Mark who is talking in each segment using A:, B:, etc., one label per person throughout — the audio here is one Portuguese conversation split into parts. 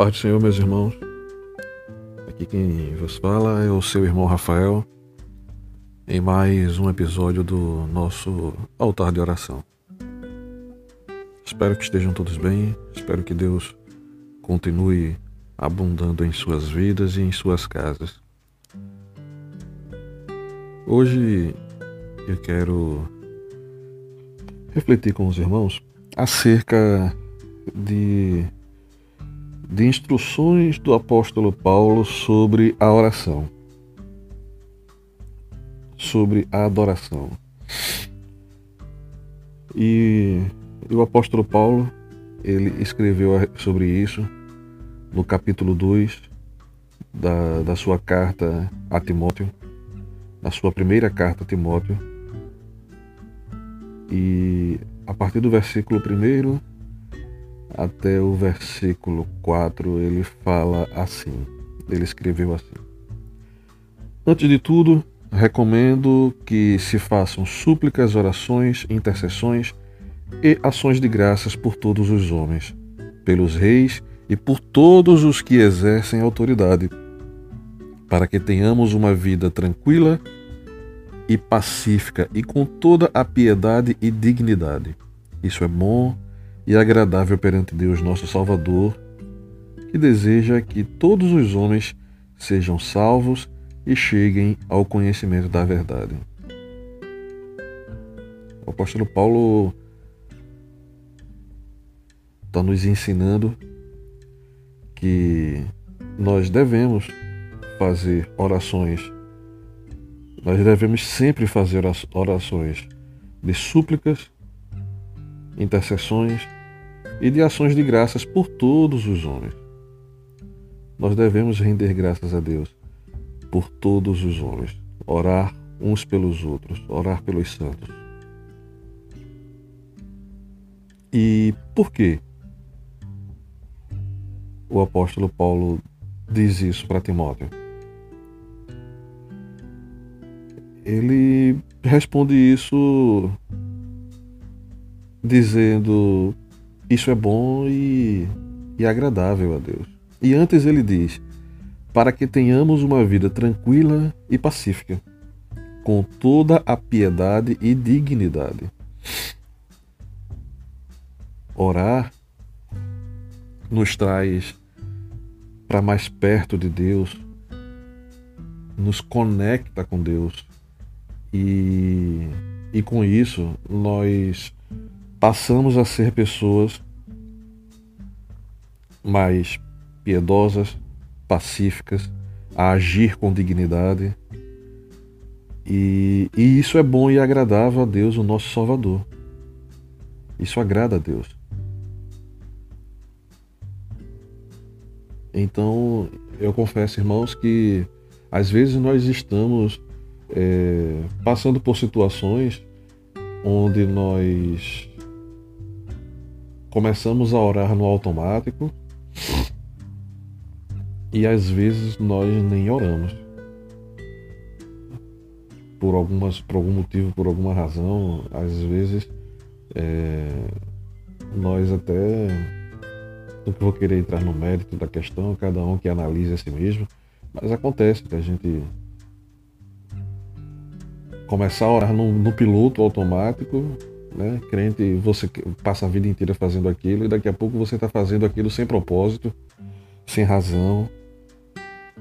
A: paz do Senhor, meus irmãos. Aqui quem vos fala é o seu irmão Rafael, em mais um episódio do nosso altar de oração. Espero que estejam todos bem, espero que Deus continue abundando em suas vidas e em suas casas. Hoje eu quero refletir com os irmãos acerca de de instruções do apóstolo Paulo sobre a oração, sobre a adoração. E, o apóstolo Paulo, ele escreveu sobre isso no capítulo 2 da, da sua carta a Timóteo, na sua primeira carta a Timóteo. E a partir do versículo 1 até o versículo 4, ele fala assim. Ele escreveu assim: Antes de tudo, recomendo que se façam súplicas, orações, intercessões e ações de graças por todos os homens, pelos reis e por todos os que exercem autoridade, para que tenhamos uma vida tranquila e pacífica e com toda a piedade e dignidade. Isso é bom e agradável perante Deus, nosso Salvador, que deseja que todos os homens sejam salvos e cheguem ao conhecimento da verdade. O apóstolo Paulo está nos ensinando que nós devemos fazer orações, nós devemos sempre fazer orações de súplicas intercessões e de ações de graças por todos os homens. Nós devemos render graças a Deus por todos os homens, orar uns pelos outros, orar pelos santos. E por que o apóstolo Paulo diz isso para Timóteo? Ele responde isso dizendo isso é bom e, e agradável a Deus. E antes ele diz: para que tenhamos uma vida tranquila e pacífica, com toda a piedade e dignidade. Orar nos traz para mais perto de Deus, nos conecta com Deus e, e com isso nós passamos a ser pessoas mais piedosas, pacíficas, a agir com dignidade. E, e, isso é bom e agradável a Deus, o nosso Salvador. Isso agrada a Deus. Então, eu confesso, irmãos, que às vezes nós estamos é, passando por situações onde nós começamos a orar no automático e às vezes nós nem oramos. Por, algumas, por algum motivo, por alguma razão, às vezes é, nós até não vou querer entrar no mérito da questão, cada um que analise a si mesmo, mas acontece que a gente começar a orar no, no piloto automático né? Crente, você passa a vida inteira fazendo aquilo e daqui a pouco você está fazendo aquilo sem propósito, sem razão,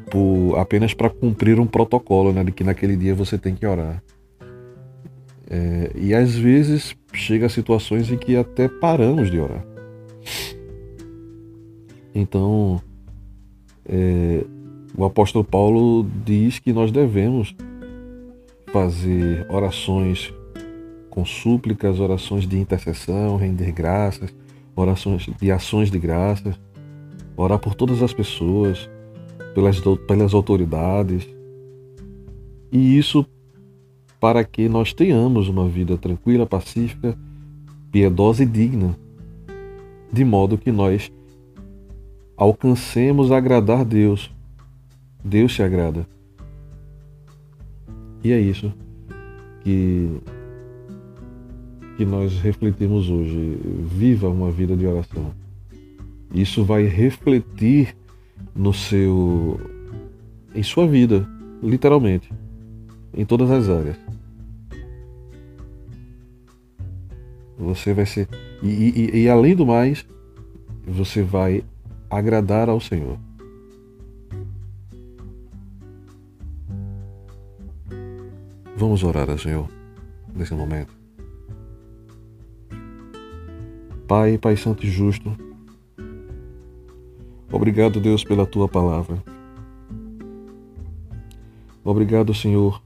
A: por, apenas para cumprir um protocolo, né? De que naquele dia você tem que orar. É, e às vezes chega a situações em que até paramos de orar. Então, é, o apóstolo Paulo diz que nós devemos fazer orações com súplicas, orações de intercessão, render graças, orações de ações de graças, orar por todas as pessoas, pelas, pelas autoridades. E isso para que nós tenhamos uma vida tranquila, pacífica, piedosa e digna, de modo que nós alcancemos agradar Deus. Deus se agrada. E é isso que que nós refletimos hoje. Viva uma vida de oração. Isso vai refletir no seu em sua vida, literalmente, em todas as áreas. Você vai ser e, e, e além do mais, você vai agradar ao Senhor. Vamos orar Senhor nesse momento. Pai, Pai Santo e Justo, obrigado, Deus, pela tua palavra. Obrigado, Senhor,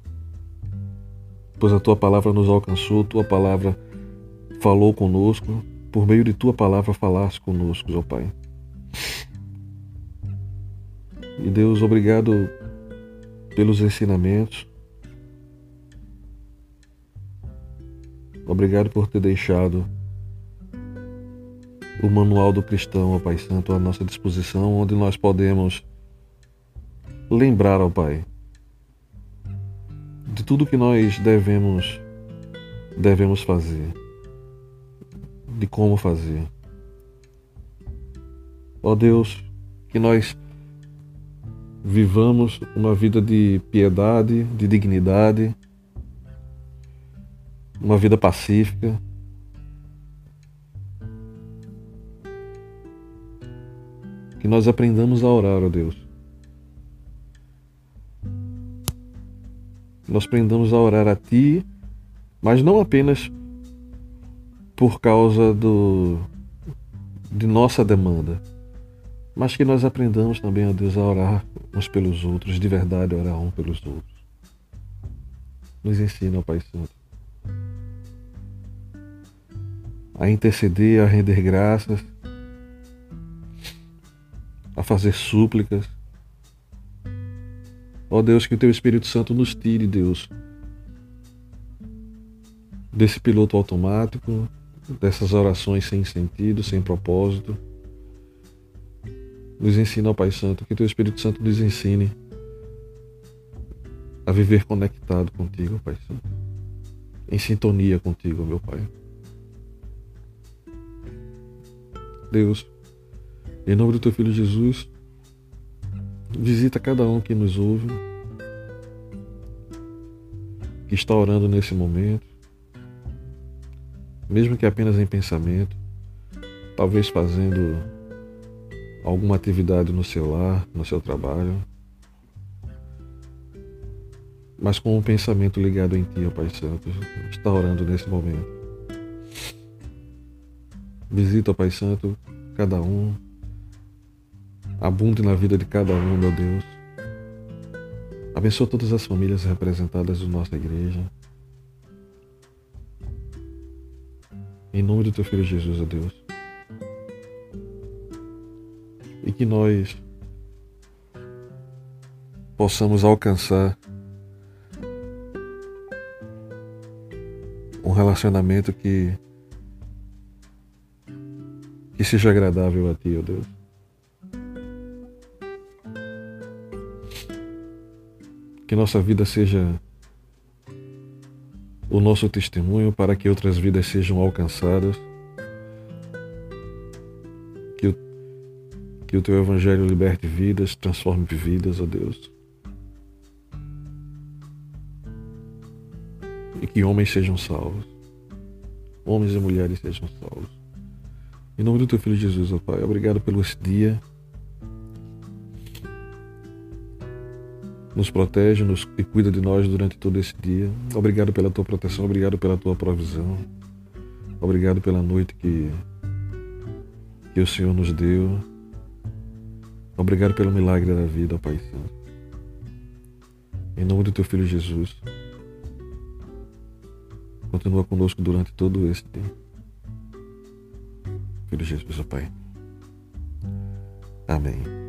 A: pois a tua palavra nos alcançou, tua palavra falou conosco, por meio de tua palavra falaste conosco, ó Pai. E Deus, obrigado pelos ensinamentos, Obrigado por ter deixado o manual do cristão, ó Pai Santo, à nossa disposição, onde nós podemos lembrar ao Pai de tudo que nós devemos devemos fazer, de como fazer. Ó Deus, que nós vivamos uma vida de piedade, de dignidade, uma vida pacífica. Que nós aprendamos a orar, ó Deus. Nós aprendamos a orar a Ti, mas não apenas por causa do, de nossa demanda, mas que nós aprendamos também, ó Deus, a orar uns pelos outros, de verdade, orar um pelos outros. Nos ensina, Pai Santo a interceder, a render graças, a fazer súplicas. Ó Deus, que o Teu Espírito Santo nos tire, Deus, desse piloto automático, dessas orações sem sentido, sem propósito. Nos ensina, ó Pai Santo, que o Teu Espírito Santo nos ensine a viver conectado contigo, Pai Santo, em sintonia contigo, meu Pai. Deus, em nome do teu filho Jesus, visita cada um que nos ouve, que está orando nesse momento, mesmo que apenas em pensamento, talvez fazendo alguma atividade no seu lar, no seu trabalho, mas com um pensamento ligado em Ti, ó Pai Santo, está orando nesse momento. Visita, Pai Santo, cada um. Abunde na vida de cada um, meu Deus. Abençoa todas as famílias representadas na nossa igreja. Em nome do teu filho Jesus, ó Deus. E que nós possamos alcançar um relacionamento que que seja agradável a Ti, ó Deus. Que nossa vida seja o nosso testemunho para que outras vidas sejam alcançadas. Que o, que o Teu Evangelho liberte vidas, transforme vidas, ó Deus. E que homens sejam salvos. Homens e mulheres sejam salvos. Em nome do teu filho Jesus, ó Pai, obrigado pelo esse dia. Nos protege nos, e cuida de nós durante todo esse dia. Obrigado pela tua proteção, obrigado pela tua provisão. Obrigado pela noite que, que o Senhor nos deu. Obrigado pelo milagre da vida, Pai Santo. Em nome do teu filho Jesus. Continua conosco durante todo esse tempo. Filho Jesus, ó Pai. Amém.